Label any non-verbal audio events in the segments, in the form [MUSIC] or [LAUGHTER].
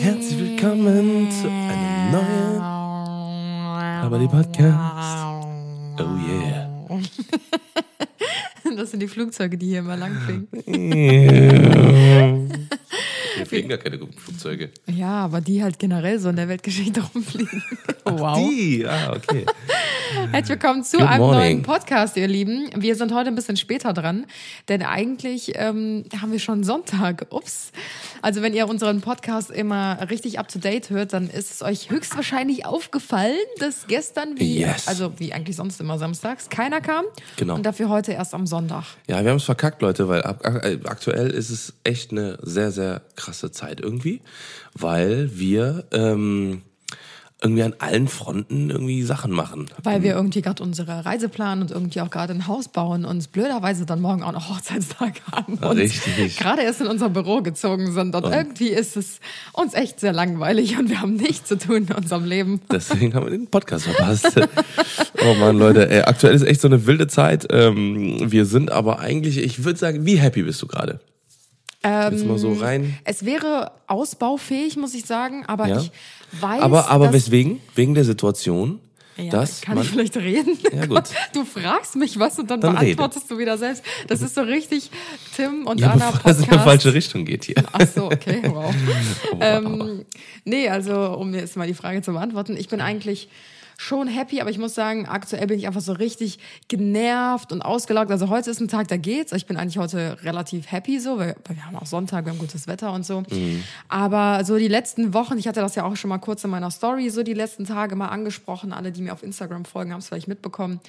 herzlich willkommen zu einem neuen Aber die Podcast. Oh yeah. [LAUGHS] Das sind die Flugzeuge, die hier immer langfliegen. [LAUGHS] Hier fliegen gar keine Flugzeuge. Ja, aber die halt generell so in der Weltgeschichte [LAUGHS] rumfliegen. Wow. Die, ah, okay. Herzlich willkommen zu Good einem morning. neuen Podcast, ihr Lieben. Wir sind heute ein bisschen später dran, denn eigentlich ähm, haben wir schon Sonntag. Ups. Also wenn ihr unseren Podcast immer richtig up to date hört, dann ist es euch höchstwahrscheinlich aufgefallen, dass gestern wie Yes. also wie eigentlich sonst immer samstags keiner kam Genau. und dafür heute erst am Sonntag. Ja, wir haben es verkackt, Leute, weil ab, äh, aktuell ist es echt eine sehr, sehr krasse Zeit irgendwie, weil wir ähm, irgendwie an allen Fronten irgendwie Sachen machen. Weil wir irgendwie gerade unsere Reise planen und irgendwie auch gerade ein Haus bauen und blöderweise dann morgen auch noch Hochzeitstag [LAUGHS] haben und Richtig. gerade erst in unser Büro gezogen sind. Und irgendwie ist es uns echt sehr langweilig und wir haben nichts zu tun in unserem Leben. [LAUGHS] Deswegen haben wir den Podcast verpasst. [LAUGHS] oh Mann, Leute, ey, aktuell ist echt so eine wilde Zeit. Ähm, wir sind aber eigentlich, ich würde sagen, wie happy bist du gerade? Mal so. Es wäre ausbaufähig, muss ich sagen, aber Ja. ich weiß, Aber, aber dass weswegen? Wegen der Situation, Ja, dass kann man, ich vielleicht reden? Ja, [LAUGHS] gut. Du fragst mich was und dann, Dann rede. beantwortest du wieder selbst. Das ist so richtig Tim und ja, Anna bevor [LAUGHS] es in Podcast. eine falsche Richtung geht hier. Ach so, okay, wow. [LAUGHS] Wow. ähm, nee, also um jetzt mal die Frage zu beantworten, ich bin eigentlich schon happy, aber ich muss sagen, aktuell bin ich einfach so richtig genervt und ausgelaugt. Also heute ist ein Tag, da geht's. Ich bin eigentlich heute relativ happy so, weil, wir haben auch Sonntag, wir haben gutes Wetter und so. Aber so die letzten Wochen, ich hatte das ja auch schon mal kurz in meiner Story, so die letzten Tage mal angesprochen. Alle, die mir auf Instagram folgen, haben es vielleicht mitbekommen,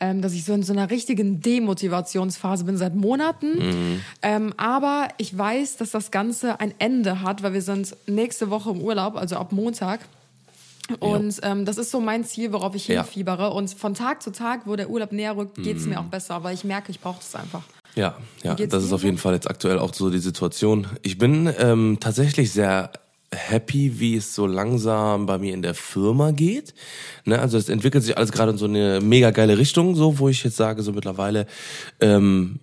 ähm, dass ich so in so einer richtigen Demotivationsphase bin seit Monaten. Ähm, aber ich weiß, dass das Ganze ein Ende hat, weil wir sind nächste Woche im Urlaub, also ab Montag. Und ähm, das ist so mein Ziel, worauf ich Ja. hinfiebere. Und von Tag zu Tag, wo der Urlaub näher rückt, geht's mir auch besser, weil ich merke, ich brauche das einfach. Ja, ja, das ist auf jeden Fall jetzt aktuell auch so die Situation. Ich bin ähm, tatsächlich sehr happy, wie es so langsam bei mir in der Firma geht. Ne, also es entwickelt sich alles gerade in so eine mega geile Richtung, so wo ich jetzt sage, so mittlerweile, ähm,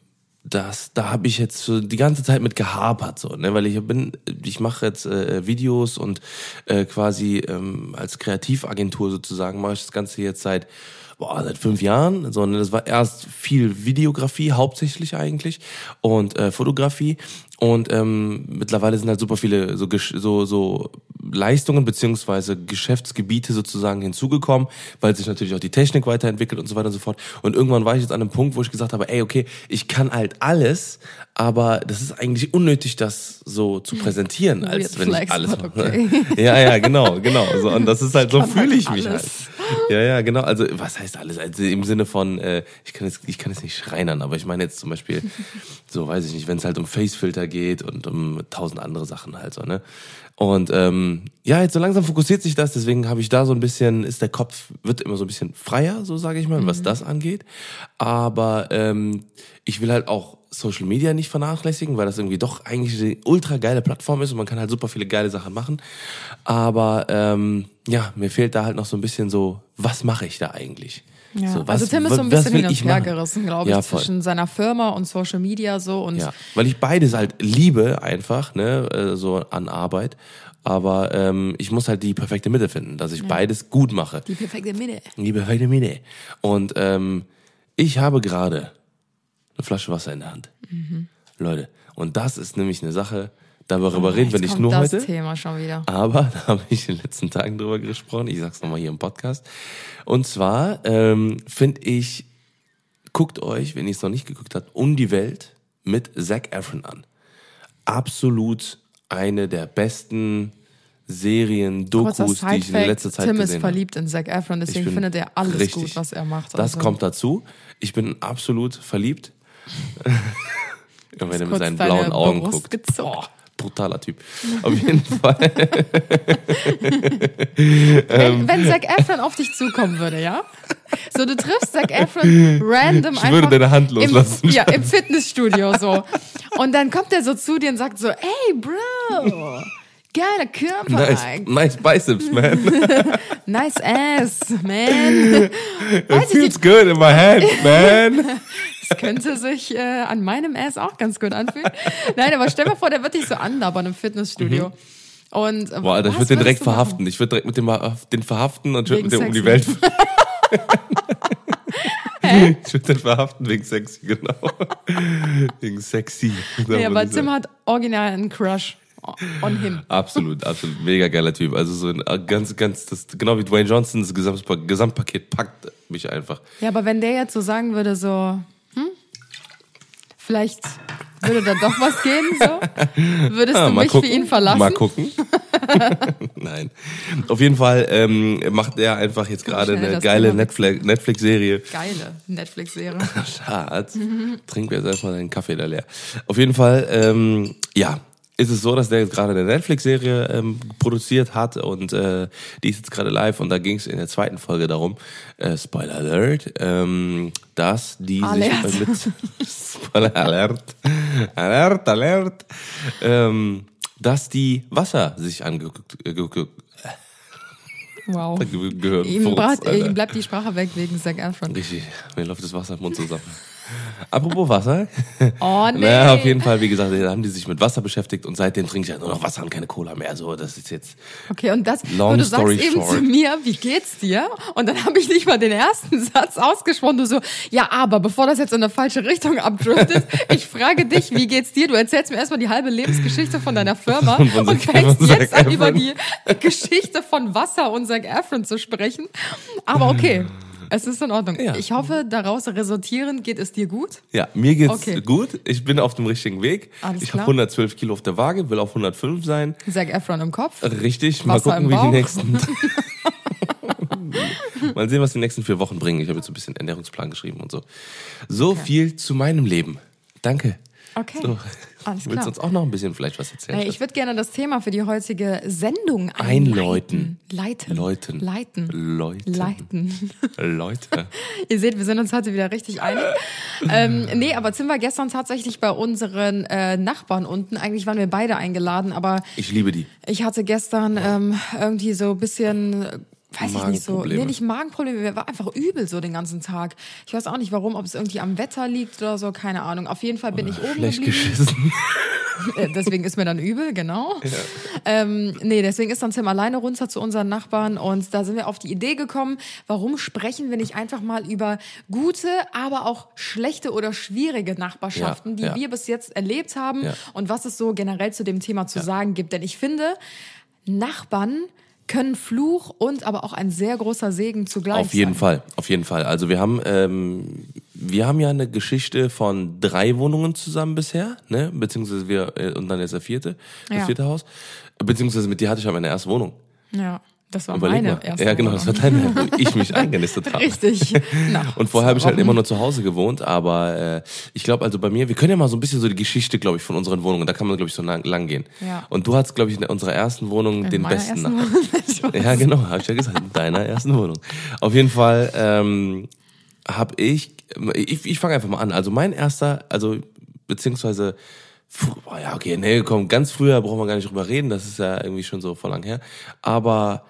das, da habe ich jetzt so die ganze Zeit mit gehapert, so, ne, weil ich bin, ich mache jetzt äh, Videos und äh, quasi ähm, als Kreativagentur sozusagen mache ich das Ganze jetzt seit boah, seit fünf Jahren, sondern das war erst viel Videografie, hauptsächlich eigentlich, und äh, Fotografie. Und ähm, mittlerweile sind halt super viele so, so, so Leistungen beziehungsweise Geschäftsgebiete sozusagen hinzugekommen, weil sich natürlich auch die Technik weiterentwickelt und so weiter und so fort. Und irgendwann war ich jetzt an einem Punkt, wo ich gesagt habe, ey, okay, ich kann halt alles, aber das ist eigentlich unnötig, das so zu präsentieren, [LAUGHS] als Weird wenn ich alles mache. okay. [LAUGHS] Ja, ja, genau, genau. So, und das ist halt, so kann fühle halt ich mich halt. [LAUGHS] Ja, ja, genau. Also was heißt alles? Also im Sinne von, äh, ich kann jetzt, ich kann jetzt nicht schreinern, aber ich meine jetzt zum Beispiel, [LAUGHS] so weiß ich nicht, wenn es halt um Facefilter geht und um tausend andere Sachen halt so, ne? Und ähm, ja, jetzt so langsam fokussiert sich das, deswegen habe ich da so ein bisschen, ist der Kopf, wird immer so ein bisschen freier, so sage ich mal, was das angeht. Aber ähm, ich will halt auch Social Media nicht vernachlässigen, weil das irgendwie doch eigentlich eine ultra geile Plattform ist und man kann halt super viele geile Sachen machen. Aber ähm, ja, mir fehlt da halt noch so ein bisschen so, was mache ich da eigentlich? Ja. So, was- also Tim ist so ein bisschen hin und her gerissen, glaube ich, Ja, voll. zwischen seiner Firma und Social Media so und Ja, weil ich beides halt liebe einfach, ne, äh, so an Arbeit. Aber ähm, ich muss halt die perfekte Mitte finden, dass ich beides gut mache. die perfekte Mitte. Die perfekte Mitte. Und ähm, ich habe gerade eine Flasche Wasser in der Hand. Leute, und das ist nämlich eine Sache, darüber reden wir nicht nur das heute. Thema schon wieder. Aber [LAUGHS] da habe ich in den letzten Tagen drüber gesprochen. Ich sag's nochmal hier im Podcast. Und zwar ähm, finde ich, guckt euch, wenn ihr es noch nicht geguckt habt, um die Welt mit Zac Efron an. Absolut eine der besten Serien, Dokus, die ich in letzter Zeit Tim ist gesehen habe. verliebt in Zac Efron, deswegen findet er alles richtig. gut, was er macht. Das Also, kommt dazu. Ich bin absolut verliebt. [LAUGHS] Und wenn er mit seinen blauen Augen Brust guckt. gezuckt. Boah, brutaler Typ. Auf jeden [LAUGHS] Fall. wenn, wenn Zac Efron auf dich zukommen würde, ja? So, du triffst Zac Efron random Ich einfach würde deine Hand loslassen. Im, ja, im Fitnessstudio so. Und dann kommt er so zu dir und sagt so, ey, Bro, geiler Körper. Nice, nice biceps, man. [LAUGHS] Nice ass, man. It ich feels good in my hand, man. [LAUGHS] das könnte sich äh, an meinem Ass auch ganz gut anfühlen. Nein, aber stell dir vor, der wird dich so anlabern im Fitnessstudio. Und, äh, Boah, Alter, ich würde den direkt machen? verhaften. Ich würde direkt mit dem den verhaften und ich würde mit dem um die. Welt. [LAUGHS] ich würde den verhaften wegen sexy, genau. wegen sexy. Nee, aber Dieser- Tim hat original einen Crush on him. Absolut, absolut. Mega geiler Typ. Also so ein äh, ganz, ganz, das, genau wie Dwayne Johnson, das Gesamtpa- Gesamtpaket packt mich einfach. Ja, aber wenn der jetzt so sagen würde, so, vielleicht würde da doch was gehen, so, würdest Ja, du mich für ihn verlassen? Mal gucken. [LAUGHS] Nein. Auf jeden Fall ähm, macht er einfach jetzt gerade eine geile Netflix- Netflix-Serie. Geile Netflix-Serie. [LAUGHS] Schatz, trink mir jetzt erstmal deinen Kaffee da leer. Auf jeden Fall, ähm, ja, ist es so, dass der jetzt gerade eine Netflix-Serie ähm, produziert hat und äh, die ist jetzt gerade live und da ging es in der zweiten Folge darum, äh, Spoiler Alert, ähm, dass die Alert. sich mit [LAUGHS] Spoiler Alert, Alert, Alert, ähm, dass die Wasser sich angeguckt äh, Wow. [LAUGHS] ge- gehören. Ihm, brat, ihm bleibt die Sprache weg wegen Zac Efron. Richtig, mir läuft das Wasser im Mund zusammen. Apropos Wasser. Oh [LAUGHS] nee. Naja, auf jeden Fall, wie gesagt, da haben die sich mit Wasser beschäftigt und seitdem trinke ich ja nur noch Wasser und keine Cola mehr. So, das ist jetzt. Okay, und das, Long und du story sagst eben short. zu mir, wie geht's dir? Und dann habe ich nicht mal den ersten [LAUGHS] Satz ausgesprochen. Du so, ja, aber bevor das jetzt in eine falsche Richtung abdriftet, [LAUGHS] ich frage dich, wie geht's dir? Du erzählst mir erstmal die halbe Lebensgeschichte von deiner Firma Und und fängst jetzt an, über Efron. die Geschichte von Wasser und Zac Efron zu sprechen. Aber okay. Es ist in Ordnung. Ja. Ich hoffe, daraus resultierend geht es dir gut. Ja, mir geht's Okay. gut. Ich bin auf dem richtigen Weg. Alles ich habe 112 Kilo auf der Waage, will auf 105 sein. Zac Efron im Kopf. Richtig. Mal Wasser gucken, im wie die nächsten. [LAUGHS] [LAUGHS] Mal sehen, was die nächsten vier Wochen bringen. Ich habe jetzt ein bisschen Ernährungsplan geschrieben und so. So viel zu meinem Leben. Danke. Okay. So. Alles Willst klar. du uns auch noch ein bisschen vielleicht was erzählen? Hey, ich würde gerne das Thema für die heutige Sendung Einläuten. einleiten. Leiten. Leuten. Leiten. Leuten. Leiten. Leute. [LAUGHS] Ihr seht, wir sind uns heute wieder richtig einig. ähm, nee, aber Tim war gestern tatsächlich bei unseren äh, Nachbarn unten. Eigentlich waren wir beide eingeladen, aber Ich liebe die. ich hatte gestern ähm, irgendwie so ein bisschen, äh, weiß ich nicht so, nee, nicht Magenprobleme, mir war einfach übel so den ganzen Tag. Ich weiß auch nicht warum, ob es irgendwie am Wetter liegt oder so, keine Ahnung. Auf jeden Fall bin ich oben Schlecht geblieben. geschissen. [LAUGHS] Äh, deswegen ist mir dann übel, genau. Ähm, nee, deswegen ist dann Tim alleine runter zu unseren Nachbarn und da sind wir auf die Idee gekommen, warum sprechen wir nicht einfach mal über gute, aber auch schlechte oder schwierige Nachbarschaften, Ja, die ja. wir bis jetzt erlebt haben Ja. und was es so generell zu dem Thema zu sagen gibt. Denn ich finde, Nachbarn können Fluch und aber auch ein sehr großer Segen zugleich Auf jeden sein. Fall, auf jeden Fall. Also wir haben, ähm, wir haben ja eine Geschichte von drei Wohnungen zusammen bisher, ne? Beziehungsweise wir äh, und dann jetzt der vierte, das Ja. vierte Haus. Beziehungsweise mit dir hatte ich ja meine erste Wohnung. Ja, das war Überleg meine mal. erste ja, genau, das war deine, wo [LAUGHS] ich mich eingenistet habe. Richtig. [LAUGHS] Und vorher habe ich halt immer nur zu Hause gewohnt, aber äh, ich glaube also bei mir, wir können ja mal so ein bisschen so die Geschichte, glaube ich, von unseren Wohnungen, da kann man glaube ich so lang, lang gehen. Ja. Und du hattest glaube ich in unserer ersten Wohnung In den besten Nachbarn. Wohnung. [LAUGHS] Ja, genau, habe ich ja gesagt, in deiner ersten Wohnung. Auf jeden Fall ähm, habe ich, ich, ich fange einfach mal an. Also mein erster, also beziehungsweise, boah, ja okay, nee, komm, ganz früher brauchen wir gar nicht drüber reden, das ist ja irgendwie schon so vor lang her. Aber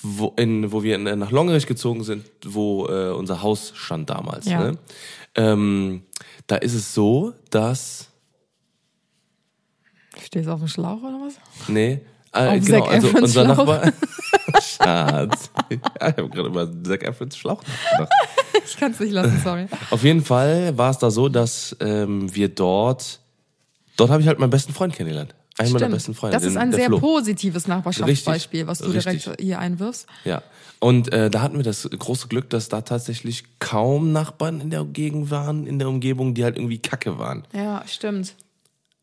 wo, in, wo wir in, nach Longerich gezogen sind, wo äh, unser Haus stand damals, Ja. ne? ähm, da ist es so, dass Stehst du auf dem Schlauch oder was? Nee. Äh, genau, Zac also Efrons unser Schlauch. Nachbar. [LAUGHS] Schatz. Ja, ich habe gerade über Zac Efrons Schlauch nachgedacht. Ich kann es nicht lassen, sorry. Auf jeden Fall war es da so, dass ähm, wir dort, dort habe ich halt meinen besten Freund kennengelernt. Einen meiner besten Freunde. Das ist ein sehr Flo. positives Nachbarschaftsbeispiel, Richtig, was du direkt richtig. hier einwirfst. Ja. Und äh, da hatten wir das große Glück, dass da tatsächlich kaum Nachbarn in der Gegend waren, in der Umgebung, die halt irgendwie kacke waren. Ja, stimmt.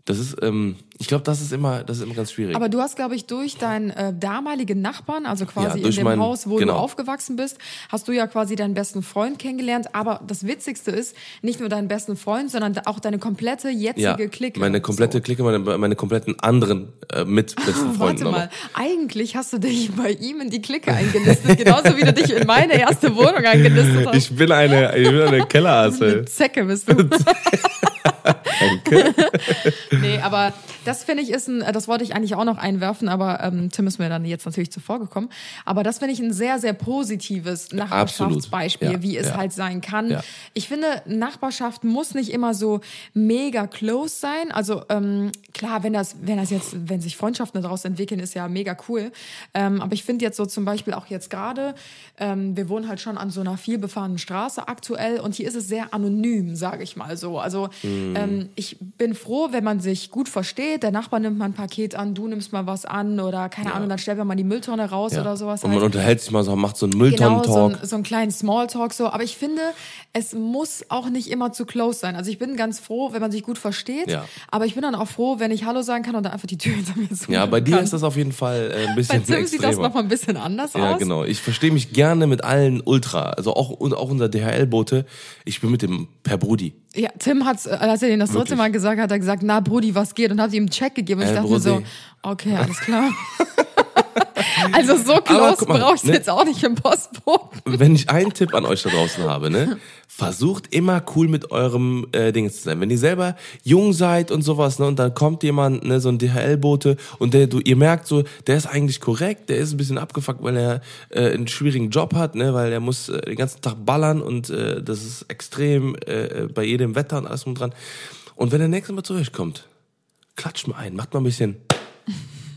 Das ist, ähm, ich glaube, das ist immer, das ist immer ganz schwierig. Aber du hast, glaube ich, durch deinen äh, damaligen Nachbarn, also quasi Ja, in dem meinen- Haus, wo genau. du aufgewachsen bist, hast du ja quasi deinen besten Freund kennengelernt. Aber das Witzigste ist, nicht nur deinen besten Freund, sondern auch deine komplette jetzige ja, Clique. meine komplette So. Clique, meine, meine kompletten anderen äh, mit [LAUGHS] besten Freunden. Warte mal, eigentlich hast du dich bei ihm in die Clique eingelistet, genauso wie du dich in meine erste Wohnung eingelistet hast. Ich bin eine, ich bin eine Kellerasse. Zecke bist du. [LAUGHS] Danke. [LAUGHS] nee, aber das finde ich ist ein, das wollte ich eigentlich auch noch einwerfen, aber ähm, Tim ist mir dann jetzt natürlich zuvor gekommen. Aber das finde ich ein sehr, sehr positives Nachbarschaftsbeispiel, Ja, wie es ja. halt sein kann. Ja. Ich finde, Nachbarschaft muss nicht immer so mega close sein. Also ähm, klar, wenn das, wenn das jetzt, wenn sich Freundschaften daraus entwickeln, ist ja mega cool. Ähm, aber ich finde jetzt so zum Beispiel auch jetzt gerade, ähm, wir wohnen halt schon an so einer vielbefahrenen Straße aktuell und hier ist es sehr anonym, sage ich mal so. Also Mhm. ähm, ich bin froh, wenn man sich gut versteht. Der Nachbar nimmt mal ein Paket an, du nimmst mal was an oder keine Ahnung, dann stellen wir mal die Mülltonne raus Ja. oder sowas. Und man halt. unterhält sich mal so, macht so einen Genau, so, Mülltonnen-Talk. ein, so einen kleinen Smalltalk so. Aber ich finde, es muss auch nicht immer zu close sein. Also ich bin ganz froh, wenn man sich gut versteht. Ja. Aber ich bin dann auch froh, wenn ich Hallo sagen kann und dann einfach die Tür hinter mir zu ja, bei dir kann. ist das auf jeden Fall äh, ein Bei bisschen Tim sieht das extremer. noch mal ein bisschen anders Ja, aus. genau. Ich verstehe mich gerne mit allen Ultra, also auch, und auch unser DHL-Bote. Ich bin mit dem per Brudi. Ja, Tim hat's, äh, als er den das dritte. Mal gesagt hat, hat er gesagt, na Brudi, was geht? Und hat ihm einen Check gegeben. Und ich Äh, dachte mir so, okay, alles klar. [LAUGHS] also so close brauchst du ne? jetzt auch nicht im Postboten. Wenn ich einen Tipp an euch da draußen habe, ne, versucht immer cool mit eurem äh, Ding zu sein. Wenn ihr selber jung seid und sowas, ne, und dann kommt jemand, ne, so ein DHL-Bote und der, du, ihr merkt so, der ist eigentlich korrekt, der ist ein bisschen abgefuckt, weil er äh, einen schwierigen Job hat, ne, weil er muss äh, den ganzen Tag ballern und äh, das ist extrem äh, bei jedem Wetter und alles drum dran. Und wenn der nächste Mal zu euch kommt, klatscht mal ein, macht mal ein bisschen.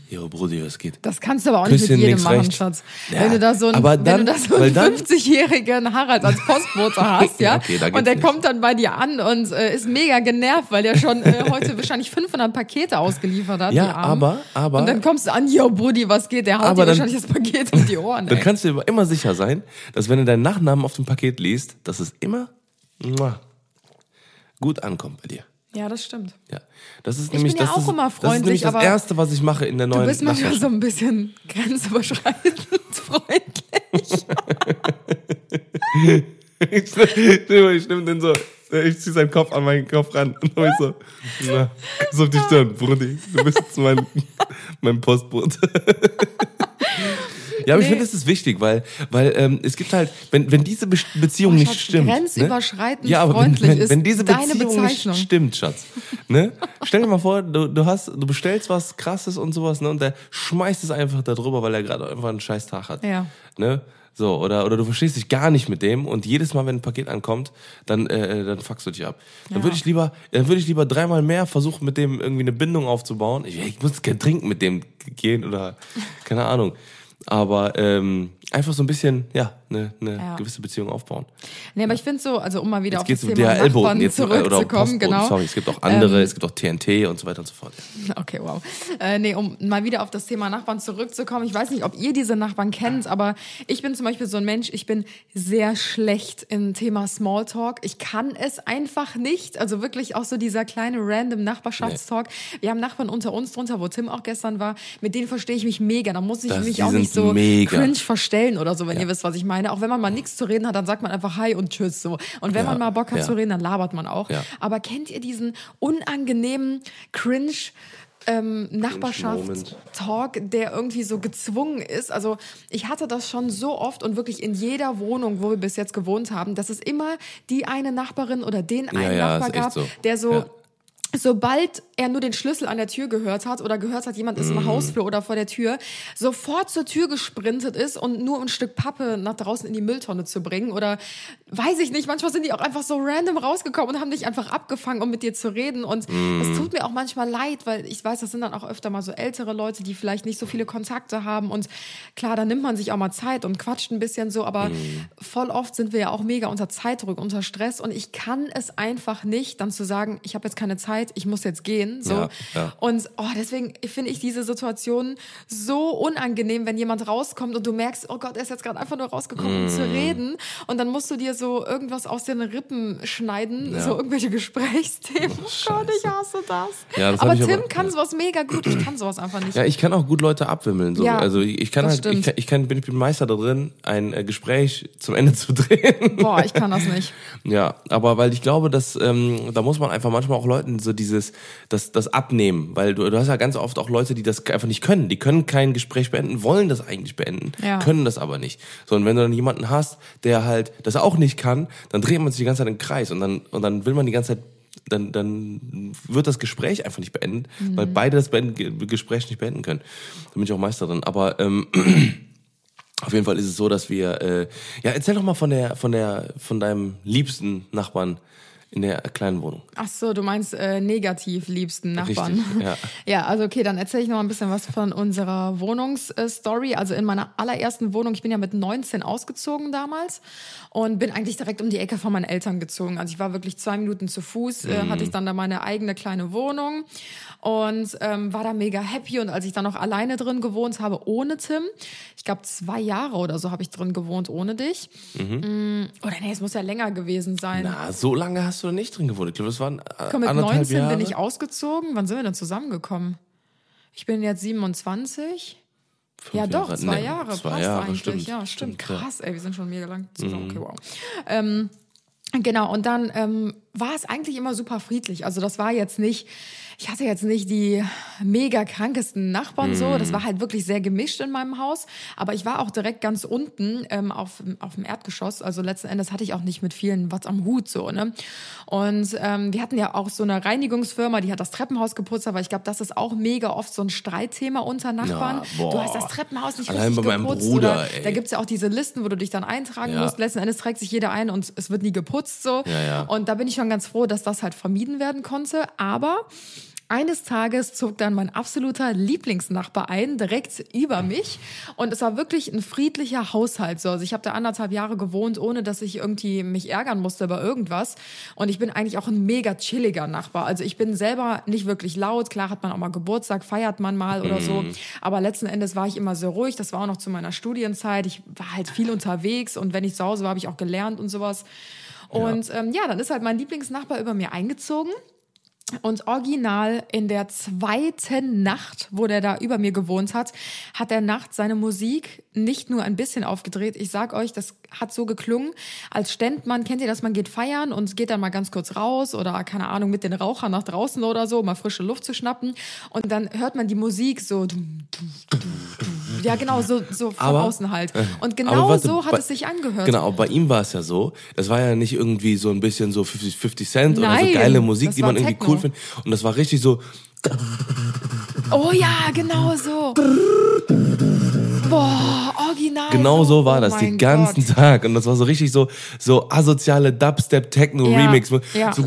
Jo, Brudi, was geht? Das kannst du aber auch nicht Küsschen mit jedem machen, rechts. Schatz. Ja, wenn du da so einen, dann- da so einen dann- 50-jährigen Harald als Postbote [LAUGHS] hast, ja, Okay, und der nicht. kommt dann bei dir an und äh, ist mega genervt, weil der schon äh, heute [LAUGHS] wahrscheinlich 500 Pakete ausgeliefert hat. Ja, aber- aber- Und dann kommst du an, yo, Brudi, was geht? Der haut dir dann- wahrscheinlich das Paket um die Ohren, [LAUGHS] Dann ey. kannst du dir immer sicher sein, dass wenn du deinen Nachnamen auf dem Paket liest, dass es immer muah, gut ankommt bei dir. Ja, das stimmt. Ja, das ist bin nämlich ja das auch ist, immer Das ist freundlich, das aber erste, was ich mache in der Du neuen bist manchmal so ein bisschen grenzüberschreitend freundlich. [LAUGHS] ich stimme, ich stimme den so, ich ziehe seinen Kopf an meinen Kopf ran und dann ich so, na, kuss auf die Stirn, Brudi, du bist mein, mein Postbote. [LAUGHS] Ja, aber ich Nee. finde, es ist wichtig, weil, weil ähm, es gibt halt, wenn, wenn diese Be Beziehung Oh, nicht Schatz, stimmt. grenzüberschreitend ne? ja, aber freundlich wenn, wenn, wenn diese deine Beziehung Bezeichnung. nicht stimmt, Schatz. Ne? Stell dir mal vor, du, du hast, du bestellst was krasses und sowas, ne? Und der schmeißt es einfach da drüber, weil er gerade einfach einen scheiß Tag hat. Ja. Ne? So, oder, oder du verstehst dich gar nicht mit dem und jedes Mal, wenn ein Paket ankommt, dann, äh, dann fuckst du dich ab. Dann Ja. würde ich lieber, dann würde ich lieber dreimal mehr versuchen, mit dem irgendwie eine Bindung aufzubauen. Ich, ich muss kein Trinken mit dem gehen oder keine Ahnung. Aber ähm, einfach so ein bisschen, ja, eine, eine Ja. gewisse Beziehung aufbauen. Nee, aber ich finde so, also um mal wieder Jetzt auf das um Thema DHL-Boten Nachbarn jetzt äh, zurückzukommen, genau. Sorry, es gibt auch andere, Ähm, es gibt auch TNT und so weiter und so fort. [LAUGHS] Okay, wow. Äh, nee, um mal wieder auf das Thema Nachbarn zurückzukommen. Ich weiß nicht, ob ihr diese Nachbarn kennt, aber ich bin zum Beispiel so ein Mensch, ich bin sehr schlecht im Thema Smalltalk. Ich kann es einfach nicht. Also wirklich auch so dieser kleine random Nachbarschaftstalk. Wir haben Nachbarn unter uns drunter, wo Tim auch gestern war. Mit denen verstehe ich mich mega. Da muss ich Das- mich auch nicht so mega. cringe verstellen oder so, wenn ihr wisst, was ich meine. Auch wenn man mal nichts zu reden hat, dann sagt man einfach Hi und Tschüss so. Und wenn Ja, man mal Bock hat ja. zu reden, dann labert man auch. Ja. Aber kennt ihr diesen unangenehmen Cringe ähm, Nachbarschaftstalk, der irgendwie so gezwungen ist? Also ich hatte das schon so oft und wirklich in jeder Wohnung, wo wir bis jetzt gewohnt haben, dass es immer die eine Nachbarin oder den einen ja, Nachbar echt gab, so. der so Ja. Sobald er nur den Schlüssel an der Tür gehört hat oder gehört hat, jemand ist Mhm. im Hausflur oder vor der Tür, sofort zur Tür gesprintet ist und nur ein Stück Pappe nach draußen in die Mülltonne zu bringen oder weiß ich nicht, manchmal sind die auch einfach so random rausgekommen und haben dich einfach abgefangen, um mit dir zu reden und Mhm. es tut mir auch manchmal leid, weil ich weiß, das sind dann auch öfter mal so ältere Leute, die vielleicht nicht so viele Kontakte haben und klar, da nimmt man sich auch mal Zeit und quatscht ein bisschen so, aber Mhm. voll oft sind wir ja auch mega unter Zeitdruck, unter Stress und ich kann es einfach nicht, dann zu sagen, ich habe jetzt keine Zeit, ich muss jetzt gehen, so. Ja, ja. Und oh, deswegen finde ich diese Situation so unangenehm, wenn jemand rauskommt und du merkst, oh Gott, er ist jetzt gerade einfach nur rausgekommen, um zu Mm. reden und dann musst du dir so irgendwas aus den Rippen schneiden, Ja. so irgendwelche Gesprächsthemen. Oh [LAUGHS] Gott, ich hasse das. Das aber Tim aber- kann sowas mega gut, ich kann sowas einfach nicht. Ja, ich kann auch gut Leute abwimmeln. So. Ja, also ich kann halt, ich, kann, ich kann, bin, ich bin Meister da drin, ein äh, Gespräch zum Ende zu [LAUGHS] drehen. Boah, ich kann das nicht. Ja, aber weil ich glaube, dass ähm, da muss man einfach manchmal auch Leuten so dieses das das abnehmen, weil du, du hast ja ganz oft auch Leute, die das einfach nicht können. Die können kein Gespräch beenden, wollen das eigentlich beenden, Ja. können das aber nicht. So und wenn du dann jemanden hast, der halt das auch nicht kann, dann dreht man sich die ganze Zeit im Kreis und dann und dann will man die ganze Zeit dann, dann wird das Gespräch einfach nicht beendet, weil beide das beenden, Ge- Gespräch nicht beenden können. Da bin ich auch Meister drin. Aber ähm, [CLEARS THROAT] auf jeden Fall ist es so, dass wir. Äh, ja, erzähl doch mal von der, von der, von deinem liebsten Nachbarn in der kleinen Wohnung. Ach so, du meinst äh, negativ liebsten Nachbarn. Richtig, ja. [LAUGHS] ja, also okay, dann erzähle ich noch mal ein bisschen was von unserer Wohnungsstory. Also in meiner allerersten Wohnung, ich bin ja mit 19 ausgezogen damals und bin eigentlich direkt um die Ecke von meinen Eltern gezogen. Also ich war wirklich zwei Minuten zu Fuß, äh, hatte ich dann da meine eigene kleine Wohnung und ähm, war da mega happy. Und als ich dann noch alleine drin gewohnt habe, ohne Tim, ich glaube zwei Jahre oder so habe ich drin gewohnt ohne dich. Mm, Oder nee, es muss ja länger gewesen sein. Na, so lange hast du da nicht drin gewohnt. Ich glaube, das waren äh, Komm, mit anderthalb 19 Jahre. bin ich ausgezogen. Wann sind wir denn zusammengekommen? Ich bin jetzt 27. ja, doch, Jahre. zwei Nee, Jahre. zwei passt Jahre, eigentlich. stimmt, ja, stimmt. ja. Mhm. Krass, ey, wir sind schon mega lang zusammen. Okay, wow. Ähm, genau, und dann ähm, war es eigentlich immer super friedlich. Also das war jetzt nicht, ich hatte jetzt nicht die mega krankesten Nachbarn so. Das war halt wirklich sehr gemischt in meinem Haus. Aber ich war auch direkt ganz unten ähm, auf, auf dem Erdgeschoss. Also letzten Endes hatte ich auch nicht mit vielen was am Hut so. Ne? Und ähm, wir hatten ja auch so eine Reinigungsfirma, die hat das Treppenhaus geputzt. Aber ich glaube, das ist auch mega oft so ein Streitthema unter Nachbarn. Boah. du hast das Treppenhaus nicht Allein richtig bei meinem geputzt. Bruder, oder, ey. da gibt's ja auch diese Listen, wo du dich dann eintragen Ja. musst. Letzten Endes trägt sich jeder ein und es wird nie geputzt so. Ja, ja. Und da bin ich schon ganz froh, dass das halt vermieden werden konnte. Aber eines Tages zog dann mein absoluter Lieblingsnachbar ein, direkt über mich. Und es war wirklich ein friedlicher Haushalt. So. Also ich habe da anderthalb Jahre gewohnt, ohne dass ich irgendwie mich ärgern musste über irgendwas. Und ich bin eigentlich auch ein mega chilliger Nachbar. Also ich bin selber nicht wirklich laut. Klar hat man auch mal Geburtstag, feiert man mal oder so. Aber letzten Endes war ich immer sehr ruhig. Das war auch noch zu meiner Studienzeit. Ich war halt viel unterwegs und wenn ich zu Hause war, habe ich auch gelernt und sowas. Und ähm, ja, dann ist halt mein Lieblingsnachbar über mir eingezogen. Und original in der zweiten Nacht, wo der da über mir gewohnt hat, hat er nachts seine Musik nicht nur ein bisschen aufgedreht. Ich sag euch, das hat so geklungen, als ständ man, kennt ihr das, man geht feiern und geht dann mal ganz kurz raus oder keine Ahnung, mit den Rauchern nach draußen oder so, um mal frische Luft zu schnappen. Und dann hört man die Musik so. Ja, genau, so, so von Aber- außen halt. Und Aber genau warte, so hat bei- es sich angehört. Genau, bei ihm war es ja so, das war ja nicht irgendwie so ein bisschen so 50, 50 Cent oder Nein, so geile Musik, die man irgendwie Techno. cool findet. Und das war richtig so, Oh ja, genau so. Boah, original. genau so war oh das, den ganzen Gott. Tag. Und das war so richtig so, so asoziale Dubstep-Techno-Remix. ja. So,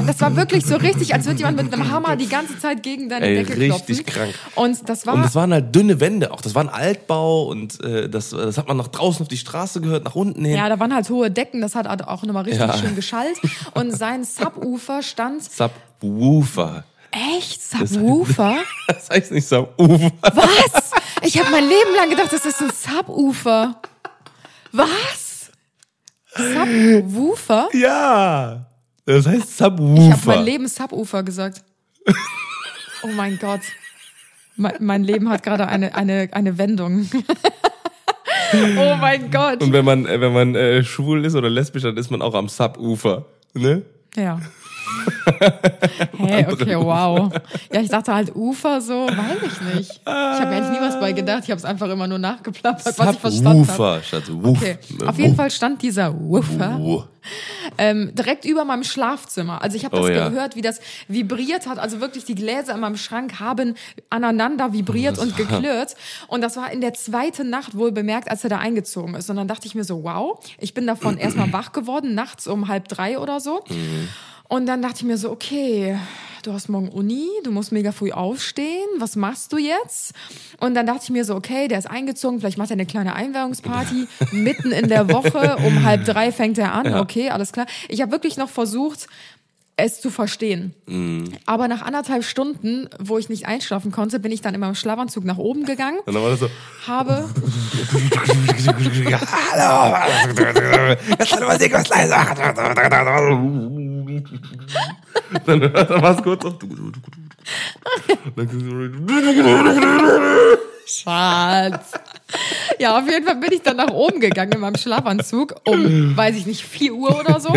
Boah, das war wirklich so richtig, als würde jemand mit einem Hammer die ganze Zeit gegen deine Ey, Decke richtig klopfen. krank. Und das war Und das waren halt dünne Wände auch. Das war ein Altbau und äh, das, das hat man nach draußen auf die Straße gehört, nach unten hin. ja, da waren halt hohe Decken, das hat auch nochmal richtig Ja. schön geschallt. Und sein Subwoofer stand. Subwoofer. Echt? Subwoofer? [LAUGHS] Das heißt nicht Subwoofer. Was? Ich habe mein Leben lang gedacht, das ist ein Subwoofer. Was? [LAUGHS] Subwoofer? Ja. Das heißt Ich habe mein Subwoofer. Leben Subwoofer gesagt. [LAUGHS] Oh mein Gott. Mein, mein Leben hat gerade eine, eine, eine Wendung. [LAUGHS] oh mein Gott. Und wenn man, äh, wenn man äh, schwul ist oder lesbisch, dann ist man auch am Subufer. Ne? Ja. Hey, okay, wow. Ja, ich dachte halt Ufer so, weiß ich nicht. Ich habe mir eigentlich nie was bei gedacht. Ich habe es einfach immer nur nachgeplappert, was ich verstanden habe. Statt Woof. Okay. Auf jeden Fall stand dieser Woofer Oh. ähm, direkt über meinem Schlafzimmer. Also ich habe das Oh ja. gehört, wie das vibriert hat. Also wirklich die Gläser in meinem Schrank haben aneinander vibriert und [LAUGHS] geklirrt. Und das war in der zweiten Nacht wohl bemerkt, als er da eingezogen ist. Und dann dachte ich mir so, wow, ich bin davon erstmal wach geworden, nachts um halb drei oder so. Und dann dachte ich mir so, okay, du hast morgen Uni, du musst mega früh aufstehen, was machst du jetzt? Und dann dachte ich mir so, okay, der ist eingezogen, vielleicht macht er eine kleine Einweihungsparty [LAUGHS] mitten in der Woche, um halb drei fängt er an, okay, alles klar. Ich habe wirklich noch versucht, es zu verstehen. Aber nach anderthalb Stunden, wo ich nicht einschlafen konnte, bin ich dann in meinem Schlafanzug nach oben gegangen, Und dann war das so, habe [LAUGHS] ja, hallo, [LAUGHS] dann war es kurz auf. Schatz. Ja, auf jeden Fall bin ich dann nach oben gegangen in meinem Schlafanzug um, weiß ich nicht, 4 Uhr oder so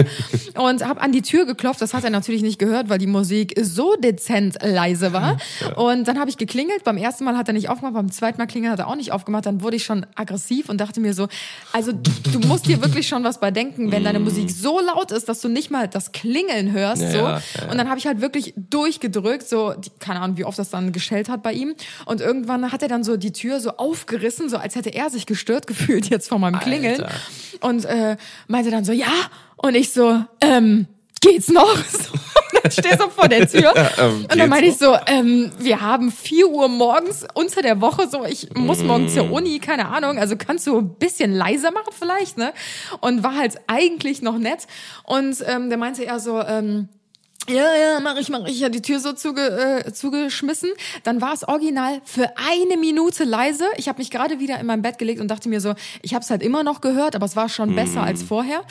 und habe an die Tür geklopft. Das hat er natürlich nicht gehört, weil die Musik so dezent leise war. Und dann habe ich geklingelt. Beim ersten Mal hat er nicht aufgemacht, beim zweiten Mal klingeln hat er auch nicht aufgemacht. Dann wurde ich schon aggressiv und dachte mir so, also du musst dir wirklich schon was bei denken, wenn deine Musik so laut ist, dass du nicht mal das Klingeln hörst. Ja, so. ja, ja. Und dann habe ich halt wirklich durchgedrückt, so, keine Ahnung, wie oft das dann geschellt hat bei ihm. Und irgendwann hat er dann so die Tür so aufgerissen, so als hätte er sich gestört gefühlt jetzt von meinem Klingeln. Alter. Und äh, meinte dann so, ja. Und ich so, ähm, geht's noch? [LAUGHS] So, dann stehe so vor der Tür. [LAUGHS] ähm, und dann meine ich so, ähm, wir haben 4 Uhr morgens unter der Woche, so ich muss morgen zur Uni, keine Ahnung, also kannst du ein bisschen leiser machen vielleicht, ne? Und war halt eigentlich noch nett. Und ähm, der meinte eher so, ähm, ja, ja, mach ich, mach ich. Ich hatte die Tür so zuge, äh, zugeschmissen. Dann war es original für eine Minute leise. Ich habe mich gerade wieder in mein Bett gelegt und dachte mir so, ich habe es halt immer noch gehört, aber es war schon besser als vorher.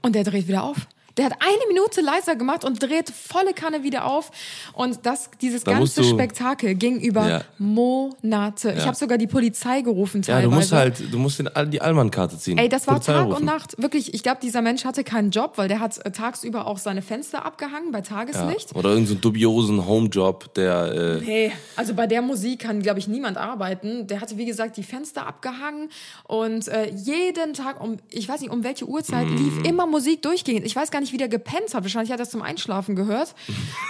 Und der dreht wieder auf. Der hat eine Minute leiser gemacht und dreht volle Kanne wieder auf. Und das, dieses Da ganze du- Spektakel ging über Ja. Monate. Ich Ja. habe sogar die Polizei gerufen Ja, teilweise. du musst halt, du musst den, die Allmann-Karte ziehen. Ey, das war Polizei Tag rufen. und Nacht. Wirklich, ich glaube, dieser Mensch hatte keinen Job, weil der hat äh, tagsüber auch seine Fenster abgehangen bei Ja. Tageslicht. Oder irgendeinen so dubiosen Homejob, der, äh, Hey, also bei der Musik kann, glaube ich, niemand arbeiten. Der hatte, wie gesagt, die Fenster abgehangen und äh, jeden Tag um, ich weiß nicht, um welche Uhrzeit Mm. lief immer Musik durchgehend. Ich weiß gar nicht, wie der gepennt hat. Wahrscheinlich hat er es zum Einschlafen gehört.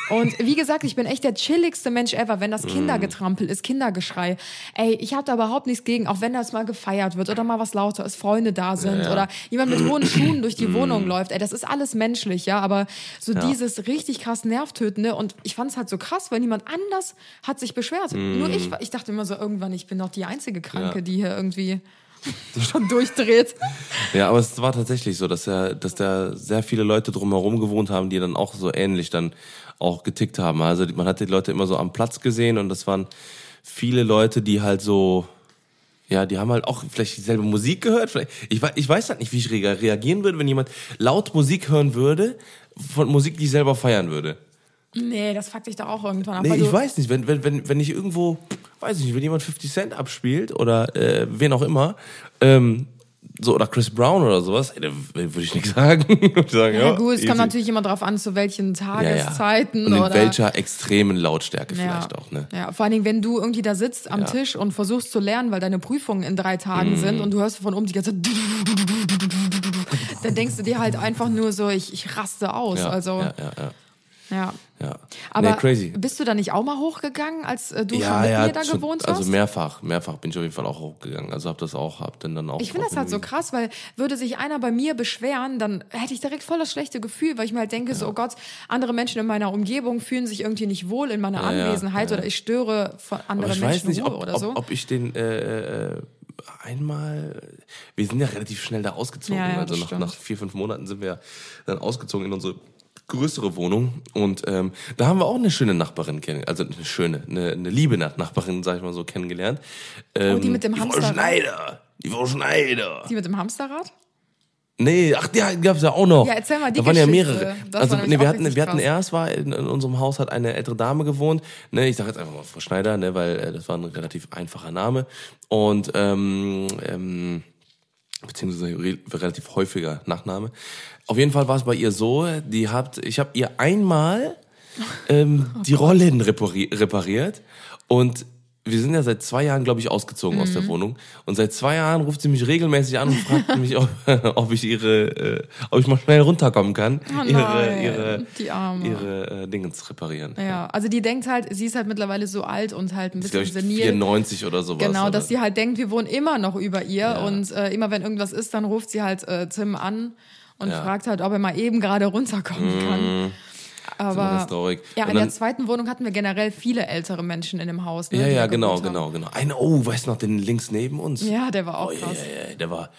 Und wie gesagt, ich bin echt der chilligste Mensch ever, wenn Mm. das Kindergetrampel ist, Kindergeschrei. Ey, ich habe da überhaupt nichts gegen, auch wenn das mal gefeiert wird oder mal was lauter ist, Freunde da sind Ja, ja. oder jemand mit hohen Schuhen durch die Wohnung läuft. Ey, das ist alles menschlich, ja, aber so dieses richtig krass nervtötende und ich fand es halt so krass, weil niemand anders hat sich beschwert. Nur ich, ich dachte immer so irgendwann, ich bin doch die einzige Kranke, Ja. die hier irgendwie [LAUGHS] schon durchdreht. Ja, aber es war tatsächlich so, dass er, dass da sehr viele Leute drumherum gewohnt haben, die dann auch so ähnlich dann auch getickt haben. Also man hat die Leute immer so am Platz gesehen und das waren viele Leute, die halt so, ja, die haben halt auch vielleicht dieselbe Musik gehört. Ich, ich weiß halt nicht, wie ich rea- reagieren würde, wenn jemand laut Musik hören würde, von Musik, die ich selber feiern würde. Nee, das fuckt dich doch auch irgendwann ab. Nee, ich weiß nicht, wenn, wenn, wenn, wenn ich irgendwo, weiß ich nicht, wenn jemand 50 Cent abspielt oder äh, wen auch immer, ähm, so oder Chris Brown oder sowas, ey, da würde ich nichts [LAUGHS] sagen. Ich sagen, Ja, ja, gut, es kommt easy. natürlich immer drauf an, zu welchen ja, ja. Tageszeiten Und in oder. welcher extremen Lautstärke ja. vielleicht auch, ne? Ja, vor allen Dingen, wenn du irgendwie da sitzt am Ja. Tisch und versuchst zu lernen, weil deine Prüfungen in drei Mhm. Tagen sind und du hörst von oben die ganze Zeit, [LAUGHS] dann denkst du dir halt einfach nur so, ich, ich raste aus. Ja, also, ja, ja, ja. ja. ja. Aber nee, crazy. bist du da nicht auch mal hochgegangen, als äh, du schon Ja, mit ja, mir da schon- gewohnt hast? also mehrfach, mehrfach bin ich auf jeden Fall auch hochgegangen. Also hab das auch, hab dann dann auch. Ich finde das halt so krass, weil würde sich einer bei mir beschweren, dann hätte ich direkt voll das schlechte Gefühl, weil ich mir halt denke, so, oh Gott, andere Menschen in meiner Umgebung fühlen sich irgendwie nicht wohl in meiner Ja, ja, Anwesenheit ja. oder ich störe von anderen ich Menschen nicht, Ruhe ob, oder ob, so. ob ich den äh, äh, einmal. Wir sind ja relativ schnell da ausgezogen. Ja, ja, also nach, nach vier, fünf Monaten sind wir dann ausgezogen in unsere größere Wohnung. Und ähm, da haben wir auch eine schöne Nachbarin kennengelernt. Also eine schöne, eine, eine liebe Nachbarin, sag ich mal so, kennengelernt. Ähm, Oh, die mit dem die Frau Hamsterrad? Schneider. Die Frau Schneider. Die mit dem Hamsterrad? Nee, ach, die gab's ja auch noch. Ja, erzähl mal die Da waren ja mehrere. Das also, nee, wir hatten, wir hatten erst war in, in unserem Haus hat eine ältere Dame gewohnt. Ne, ich sage jetzt einfach mal Frau Schneider, ne, weil äh, das war ein relativ einfacher Name und ähm, ähm, beziehungsweise re relativ häufiger Nachname. Auf jeden Fall war es bei ihr so, die hat, ich habe ihr einmal ähm, die Rollläden repari repariert und wir sind ja seit zwei Jahren, glaube ich, ausgezogen aus Mhm. der Wohnung. Und seit zwei Jahren ruft sie mich regelmäßig an und fragt [LAUGHS] mich, ob, ob ich ihre, äh, ob ich mal schnell runterkommen kann, Oh ihre, ihre, ihre äh, Dingens reparieren. Ja, also die denkt halt, sie ist halt mittlerweile so alt und halt ein Ist, bisschen ich, senil. 94 oder sowas. Genau, dass sie halt denkt, wir wohnen immer noch über ihr Ja. und äh, immer wenn irgendwas ist, dann ruft sie halt äh, Tim an und Ja. fragt halt, ob er mal eben gerade runterkommen kann. immer Aber ganz traurig. ja, Und in der zweiten Wohnung hatten wir generell viele ältere Menschen in dem Haus. Ne, Ja, ja, genau, haben. genau, genau. Ein, oh, weißt du noch, den links neben uns? Ja, der war auch Oh, krass. ja, ja, der war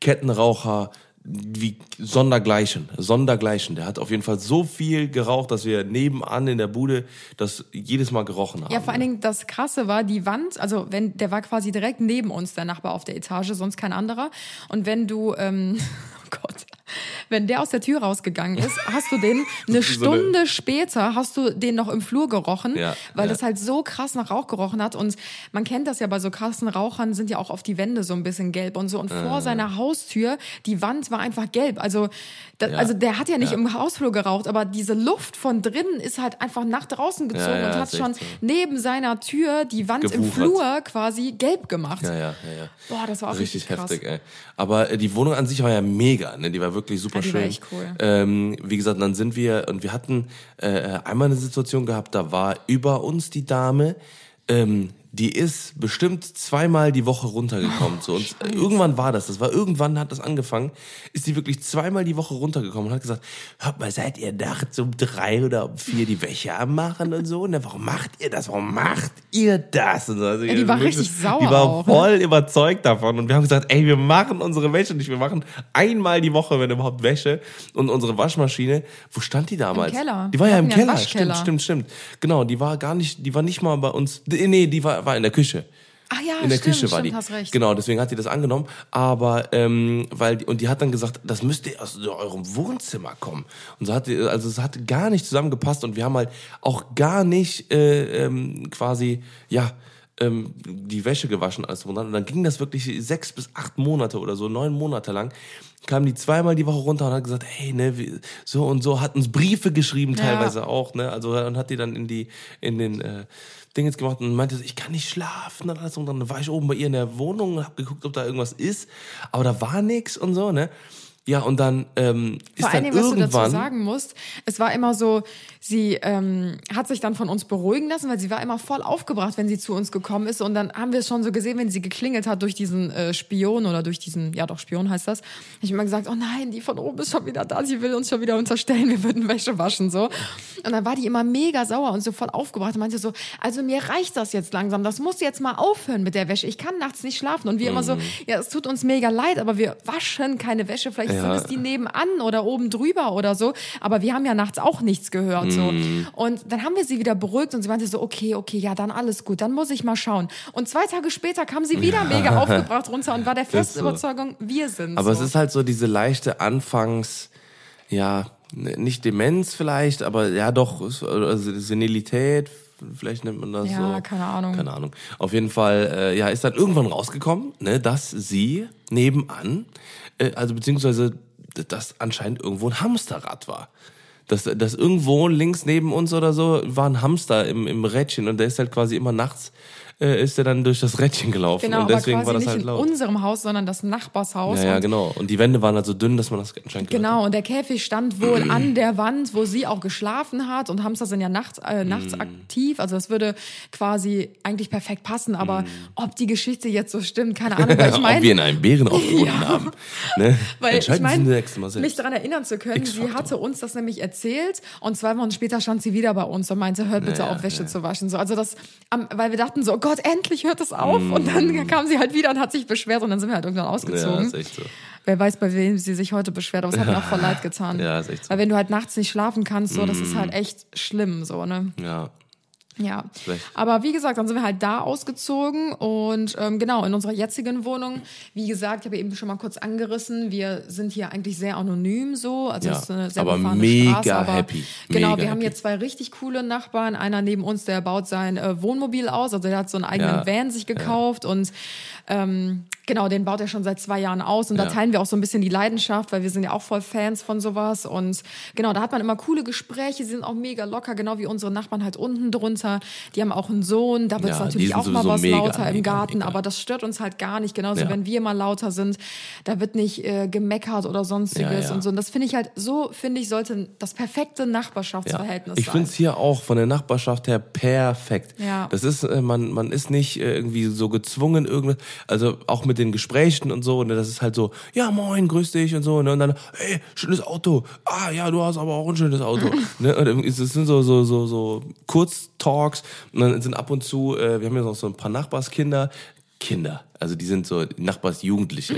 Kettenraucher wie Sondergleichen, Sondergleichen. Der hat auf jeden Fall so viel geraucht, dass wir nebenan in der Bude das jedes Mal gerochen haben. Ja, vor allen Dingen das Krasse war, die Wand, also wenn der war quasi direkt neben uns, der Nachbar auf der Etage, sonst kein anderer. Und wenn du, ähm, [LAUGHS] oh Gott, wenn der aus der Tür rausgegangen ist, hast du den [LAUGHS] eine ist so eine- Stunde später hast du den noch im Flur gerochen, Ja, weil ja. das halt so krass nach Rauch gerochen hat. Und man kennt das ja bei so krassen Rauchern, sind ja auch auf die Wände so ein bisschen gelb und so. Und vor seiner Haustür, die Wand war einfach gelb. Also, da, Ja. also der hat ja nicht im Hausflur geraucht, aber diese Luft von drinnen ist halt einfach nach draußen gezogen und hat schon so. neben seiner Tür die Wand im Gewuchert. Flur quasi gelb gemacht. Ja, ja, ja. Boah, das war auch richtig, richtig krass. heftig, ey. Aber äh, die Wohnung an sich war ja mega, ne? Die war wirklich super Ja, schön. echt cool. Ähm, wie gesagt, dann sind wir und wir hatten äh, einmal eine Situation gehabt, da war über uns die Dame, ähm, die ist bestimmt zweimal die Woche runtergekommen zu uns. Äh, irgendwann war das, das war irgendwann hat das angefangen, ist die wirklich zweimal die Woche runtergekommen und hat gesagt, hört mal, seid ihr nachts um drei oder um vier die Wäsche am machen und so? Ne, warum macht ihr das? Warum macht ihr das? Und so. Also, Ja, die war richtig sauer Die war auch, ne? voll überzeugt davon und wir haben gesagt, ey, wir machen unsere Wäsche nicht, wir machen einmal die Woche, wenn überhaupt Wäsche und unsere Waschmaschine, wo stand die damals? Keller. Die war Wir ja im ja Keller, stimmt, stimmt, stimmt. Genau, die war gar nicht, die war nicht mal bei uns, nee, die war, war in der Küche. Ach ja, In der stimmt, Küche war stimmt, die. hast recht. Genau, deswegen hat die das angenommen. Aber ähm, weil die, und die hat dann gesagt, das müsste aus eurem Wohnzimmer kommen. Und so hat die, also es hat gar nicht zusammengepasst und wir haben halt auch gar nicht äh, ähm, quasi ja ähm, die Wäsche gewaschen alles drum und dann ging das wirklich sechs bis acht Monate oder so, neun Monate lang. Kam die zweimal die Woche runter und hat gesagt, hey, ne, so und so, hat uns Briefe geschrieben Ja. teilweise auch, ne, also und hat die dann in die in den äh, Dingens gemacht und meinte, ich kann nicht schlafen und alles und dann war ich oben bei ihr in der Wohnung und hab geguckt, ob da irgendwas ist, aber da war nix und so, ne. Ja, und dann ähm, ist Vor dann allen Dingen, was du dazu irgendwann sagen musst, es war immer so, sie ähm, hat sich dann von uns beruhigen lassen, weil sie war immer voll aufgebracht, wenn sie zu uns gekommen ist. Und dann haben wir es schon so gesehen, wenn sie geklingelt hat durch diesen äh, Spion oder durch diesen, ja doch, Spion heißt das. Hab ich immer gesagt, oh nein, die von oben ist schon wieder da, sie will uns schon wieder unterstellen, wir würden Wäsche waschen, so. Und dann war die immer mega sauer und so voll aufgebracht und meinte so, also mir reicht das jetzt langsam, das muss jetzt mal aufhören mit der Wäsche. Ich kann nachts nicht schlafen. Und wir immer so, ja, es tut uns mega leid, aber wir waschen keine Wäsche. Vielleicht sind Ja. es die nebenan oder oben drüber oder so. Aber wir haben ja nachts auch nichts gehört. So. Und dann haben wir sie wieder beruhigt und sie meinte so, okay, okay, ja, dann alles gut, dann muss ich mal schauen. Und zwei Tage später kam sie wieder mega [LAUGHS] aufgebracht runter und war der festen so. Überzeugung, wir sind Aber so. es ist halt so diese leichte Anfangs, ja, nicht Demenz vielleicht, aber ja doch, es- also Senilität, vielleicht nennt man das Ja, so. keine Ahnung. Keine Ahnung. Auf jeden Fall, äh, ja, ist dann irgendwann rausgekommen, ne, dass sie nebenan, äh, also beziehungsweise, dass anscheinend irgendwo ein Hamsterrad war. Dass, dass irgendwo links neben uns oder so war ein Hamster im, im Rädchen und der ist halt quasi immer nachts, äh, ist er dann durch das Rädchen gelaufen Genau, und deswegen aber war quasi das nicht halt in laut. unserem Haus, sondern das Nachbarshaus. Ja, ja, und genau. Und die Wände waren halt so dünn, dass man das anscheinend Genau, und der Käfig stand wohl an der Wand, wo sie auch geschlafen hat. Und Hamster sind ja nachts, äh, nachts Mm. aktiv. Also das würde quasi eigentlich perfekt passen. Aber Mm. ob die Geschichte jetzt so stimmt, keine Ahnung. Weil [LAUGHS] ich Ob meine, wir in einem Bären aufgefunden [LAUGHS] Ja. haben. Ne? [LAUGHS] weil ich meine, mich daran erinnern zu können, sie hatte uns das nämlich erzählt und zwei Wochen später stand sie wieder bei uns und meinte, hört bitte Ja, auf, Wäsche ja. zu waschen. So, also das, weil wir dachten so, oh Gott, endlich hört es auf. Und dann kam sie halt wieder und hat sich beschwert und dann sind wir halt irgendwann Mm. Ja, ausgezogen. ist echt so. Wer weiß, bei wem sie sich heute beschwert, aber es hat mir auch voll [LAUGHS] leid getan. Ja, ist echt so. Weil wenn du halt nachts nicht schlafen kannst, so, das ist halt echt schlimm, so, ne? Ja. Ja. Vielleicht. Aber wie gesagt, dann sind wir halt da ausgezogen und ähm, genau, in unserer jetzigen Wohnung, wie gesagt, ich habe eben schon mal kurz angerissen, wir sind hier eigentlich sehr anonym so, also Ja, ist eine sehr aber mega Straße, aber happy. Genau, Mega wir haben hier zwei richtig coole Nachbarn, einer neben uns, der baut sein äh, Wohnmobil aus, also der hat so einen eigenen Ja. Van sich gekauft und ähm, genau, den baut er schon seit zwei Jahren aus und da Ja. teilen wir auch so ein bisschen die Leidenschaft, weil wir sind ja auch voll Fans von sowas und genau, da hat man immer coole Gespräche, sie sind auch mega locker, genau wie unsere Nachbarn halt unten drunter. Die haben auch einen Sohn, da wird es Ja, natürlich auch mal was mega, lauter im mega, Garten, mega. aber das stört uns halt gar nicht, genauso Ja. wenn wir mal lauter sind, da wird nicht äh, gemeckert oder sonstiges und so und das finde ich halt, so finde ich, sollte das perfekte Nachbarschaftsverhältnis Ich sein. finde es hier auch von der Nachbarschaft her perfekt. Ja. Das ist, äh, man, man ist nicht äh, irgendwie so gezwungen, irgendwas, also auch mit den Gesprächen und so, ne, das ist halt so, ja moin, grüß dich und so, ne, und dann, hey, schönes Auto, ah ja, du hast aber auch ein schönes Auto. [LAUGHS] ne, und es sind so, so, so, so Kurztalks und dann sind ab und zu, äh, wir haben ja noch so ein paar Nachbarskinder, Kinder. Also die sind so Nachbarsjugendliche.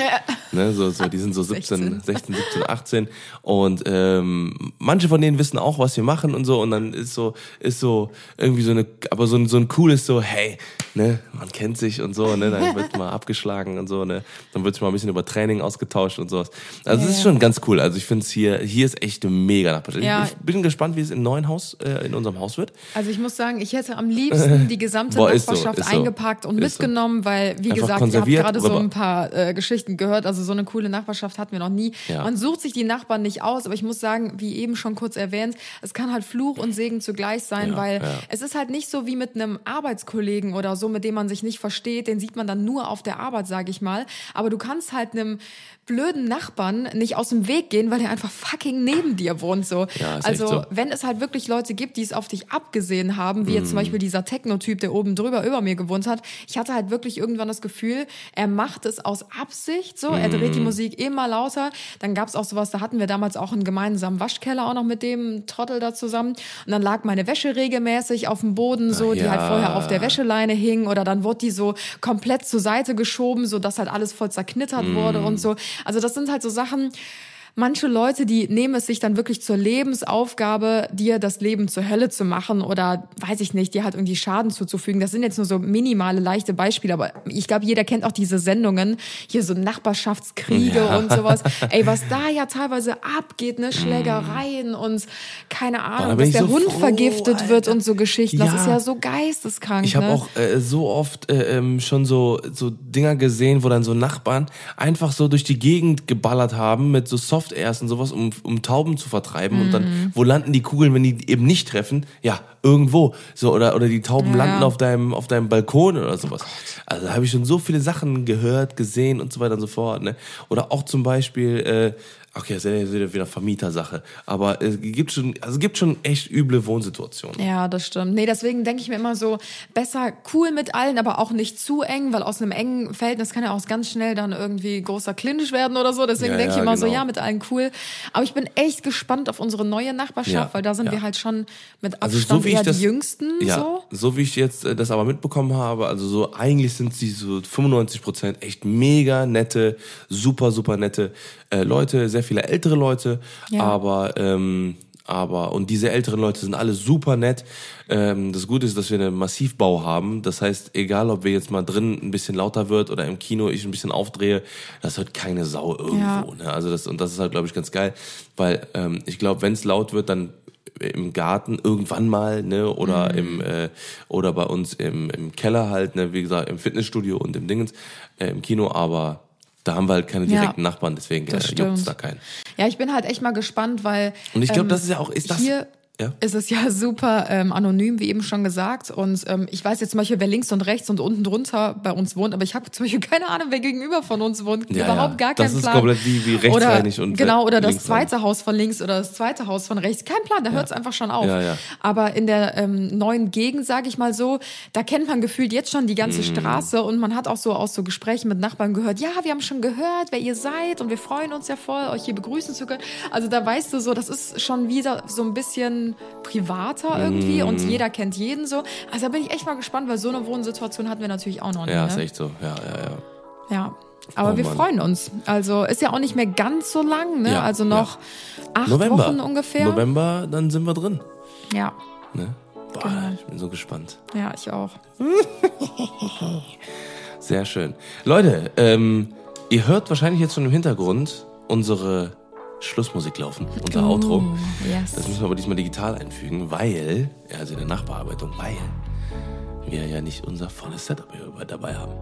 Ne, so, so, die sind so 17, 16, 17, 18. Und ähm, manche von denen wissen auch, was wir machen und so. Und dann ist so, ist so irgendwie so eine, aber so ein, so ein cooles so, hey, ne, man kennt sich und so, ne, dann wird mal abgeschlagen und so, ne. Dann wird mal ein bisschen über Training ausgetauscht und sowas. Also es ist schon ganz cool. Also ich finde es hier, hier ist echt eine mega Nachbarschaft. Ja. Ich bin gespannt, wie es im neuen Haus, äh, in unserem Haus wird. Also ich muss sagen, ich hätte am liebsten die gesamte Boah, so, Nachbarschaft ist so. eingepackt und Ist so. mitgenommen, weil, wie Einfach gesagt, ihr habt konserviert, gerade so ein paar äh, Geschichten gehört. Also so eine coole Nachbarschaft hatten wir noch nie. Ja. Man sucht sich die Nachbarn nicht aus, aber ich muss sagen, wie eben schon kurz erwähnt, es kann halt Fluch und Segen zugleich sein, Ja, weil ja. es ist halt nicht so wie mit einem Arbeitskollegen oder so, mit dem man sich nicht versteht. Den sieht man dann nur auf der Arbeit, sage ich mal. Aber du kannst halt einem blöden Nachbarn nicht aus dem Weg gehen, weil er einfach fucking neben dir wohnt. So. Also so. wenn es halt wirklich Leute gibt, die es auf dich abgesehen haben, wie Mhm. jetzt zum Beispiel dieser Techno-Typ, der oben drüber über mir gewohnt hat, ich hatte halt wirklich irgendwann das Gefühl, er macht es aus Absicht so, er dreht die Mhm. Musik immer lauter. Dann gab es auch sowas, da hatten wir damals auch einen gemeinsamen Waschkeller auch noch mit dem Trottel da zusammen. Und dann lag meine Wäsche regelmäßig auf dem Boden, so, Ach die halt ja. vorher auf der Wäscheleine hing oder dann wurde die so komplett zur Seite geschoben, so dass halt alles voll zerknittert Mhm. wurde und so. Also das sind halt so Sachen, manche Leute, die nehmen es sich dann wirklich zur Lebensaufgabe, dir das Leben zur Hölle zu machen oder, weiß ich nicht, dir halt irgendwie Schaden zuzufügen. Das sind jetzt nur so minimale, leichte Beispiele, aber ich glaube, jeder kennt auch diese Sendungen, hier so Nachbarschaftskriege Ja. und sowas. [LAUGHS] Ey, was da ja teilweise abgeht, ne, Schlägereien und keine da Ahnung, dass der so Hund froh, vergiftet Alter. wird und so Geschichten. Das Ja. ist ja so geisteskrank. Ich habe ne? auch äh, so oft äh, ähm, schon so so Dinger gesehen, wo dann so Nachbarn einfach so durch die Gegend geballert haben mit so Soft Airs und sowas, um, um Tauben zu vertreiben. Und Mhm. dann, wo landen die Kugeln, wenn die eben nicht treffen? Ja, irgendwo. So oder oder die Tauben Ja. landen auf deinem auf deinem Balkon oder sowas. also da habe ich schon so viele Sachen gehört, gesehen und so weiter und so fort. Ne? Oder auch zum Beispiel. Äh, Okay, das ist ja wieder- Vermietersache. Aber es gibt schon, also es gibt schon echt üble Wohnsituationen. Ja, das stimmt. Nee, deswegen denke ich mir immer so, besser cool mit allen, aber auch nicht zu eng, weil aus einem engen Verhältnis kann ja auch ganz schnell dann irgendwie großer Clinch werden oder so. Deswegen Ja, denke ich ja, immer so, genau. ja, mit allen cool. Aber ich bin echt gespannt auf unsere neue Nachbarschaft, weil da sind wir halt schon mit Also Abstand so wie ich eher das, die Jüngsten. ja, so. so wie ich jetzt äh, das aber mitbekommen habe, also so eigentlich sind sie so 95 Prozent echt mega nette, super super nette äh, Leute, sehr viele ältere Leute, Ja. aber ähm, aber und diese älteren Leute sind alle super nett. Ähm, das Gute ist, dass wir einen Massivbau haben. Das heißt, egal ob wir jetzt mal drin ein bisschen lauter wird oder im Kino ich ein bisschen aufdrehe, das hört keine Sau irgendwo. Ja. Ne? Also das und das ist halt glaube ich ganz geil, weil ähm, ich glaube, wenn es laut wird, dann im Garten irgendwann mal, ne, oder Mhm. im äh, oder bei uns im, im Keller halt, ne, wie gesagt, im Fitnessstudio und im Dingens, äh, im Kino, aber da haben wir halt keine Ja, direkten Nachbarn, deswegen äh, stimmt. da keinen. Ja, ich bin halt echt mal gespannt, weil. Und ich glaube, ähm, das ist ja auch, ist das, hier ja? ist es ja super ähm, anonym, wie eben schon gesagt. Und ähm, ich weiß jetzt zum Beispiel, wer links und rechts und unten drunter bei uns wohnt, aber ich habe zum Beispiel [LAUGHS] keine Ahnung, wer gegenüber von uns wohnt. Ja, Überhaupt ja. gar keinen Das ist Plan. komplett wie- wie rechtsreinig oder, und Genau, oder das zweite Haus von links oder das zweite Haus von rechts. Kein Plan, da hört es einfach schon auf. Ja, ja. Aber in der ähm, neuen Gegend, sage ich mal so, da kennt man gefühlt jetzt schon die ganze Mhm. Straße und man hat auch so aus so Gesprächen mit Nachbarn gehört, ja, wir haben schon gehört, wer ihr seid und wir freuen uns ja voll, euch hier begrüßen zu können. Also da weißt du so, das ist schon wieder so ein bisschen privater irgendwie Mhm. und jeder kennt jeden so. Also da bin ich echt mal gespannt, weil so eine Wohnsituation hatten wir natürlich auch noch nie. Ja, ne? ist echt so. Ja, ja, ja. Ja. Aber Oh wir Mann. freuen uns. Also ist ja auch nicht mehr ganz so lang, ne? Ja, also noch acht November. Wochen ungefähr. November, dann sind wir drin. Ja. Ne? Boah, Genau. ich bin so gespannt. Ja, ich auch. [LAUGHS] Sehr schön. Leute, ähm, ihr hört wahrscheinlich jetzt schon im Hintergrund unsere Schlussmusik laufen, unser Outro. Yes. Das müssen wir aber diesmal digital einfügen, weil, ja, also in der Nachbearbeitung, weil wir ja nicht unser volles Setup hier dabei haben.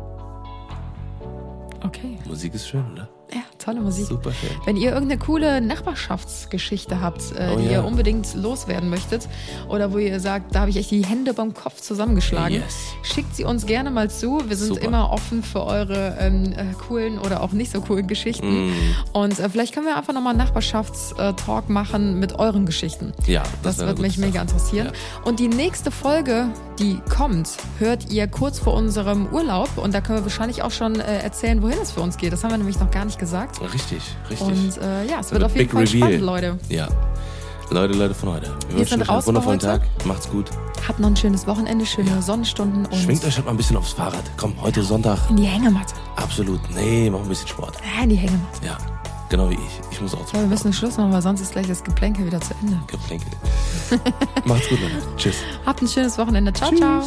Okay. Musik ist schön, oder? Ja, tolle Musik. Super schön. Wenn ihr irgendeine coole Nachbarschaftsgeschichte habt, äh, Oh die ja. ihr unbedingt loswerden möchtet, oder wo ihr sagt, da habe ich echt die Hände beim Kopf zusammengeschlagen, Yes. schickt sie uns gerne mal zu. Wir sind Super. immer offen für eure ähm, äh, coolen oder auch nicht so coolen Geschichten. Mm. Und äh, vielleicht können wir einfach nochmal einen Nachbarschaftstalk machen mit euren Geschichten. Ja, Das, eine wird mich gute mega Sache. interessieren. Ja. Und die nächste Folge, die kommt, hört ihr kurz vor unserem Urlaub. Und da können wir wahrscheinlich auch schon äh, erzählen, wohin es für uns geht. Das haben wir nämlich noch gar nicht gesagt. Richtig, richtig. Und äh, ja, es Da wird auf jeden Big Fall Reveal. spannend, Leute. Ja. Leute, Leute von heute. Wir, wünschen sind euch einen wundervollen heute. Tag. Macht's gut. Habt noch ein schönes Wochenende, schöne Sonnenstunden und Schwingt euch halt mal ein bisschen aufs Fahrrad. Komm, heute Sonntag. in die Hängematte. Absolut. Nee, mach ein bisschen Sport. Handy hängen. Ja, genau wie ich. Ich muss auch Ja, wir müssen einen Schluss machen, weil sonst ist gleich das Geplänkel wieder zu Ende. Geplänkel. [LAUGHS] Macht's gut, Leute. Tschüss. Habt ein schönes Wochenende. Ciao, ciao.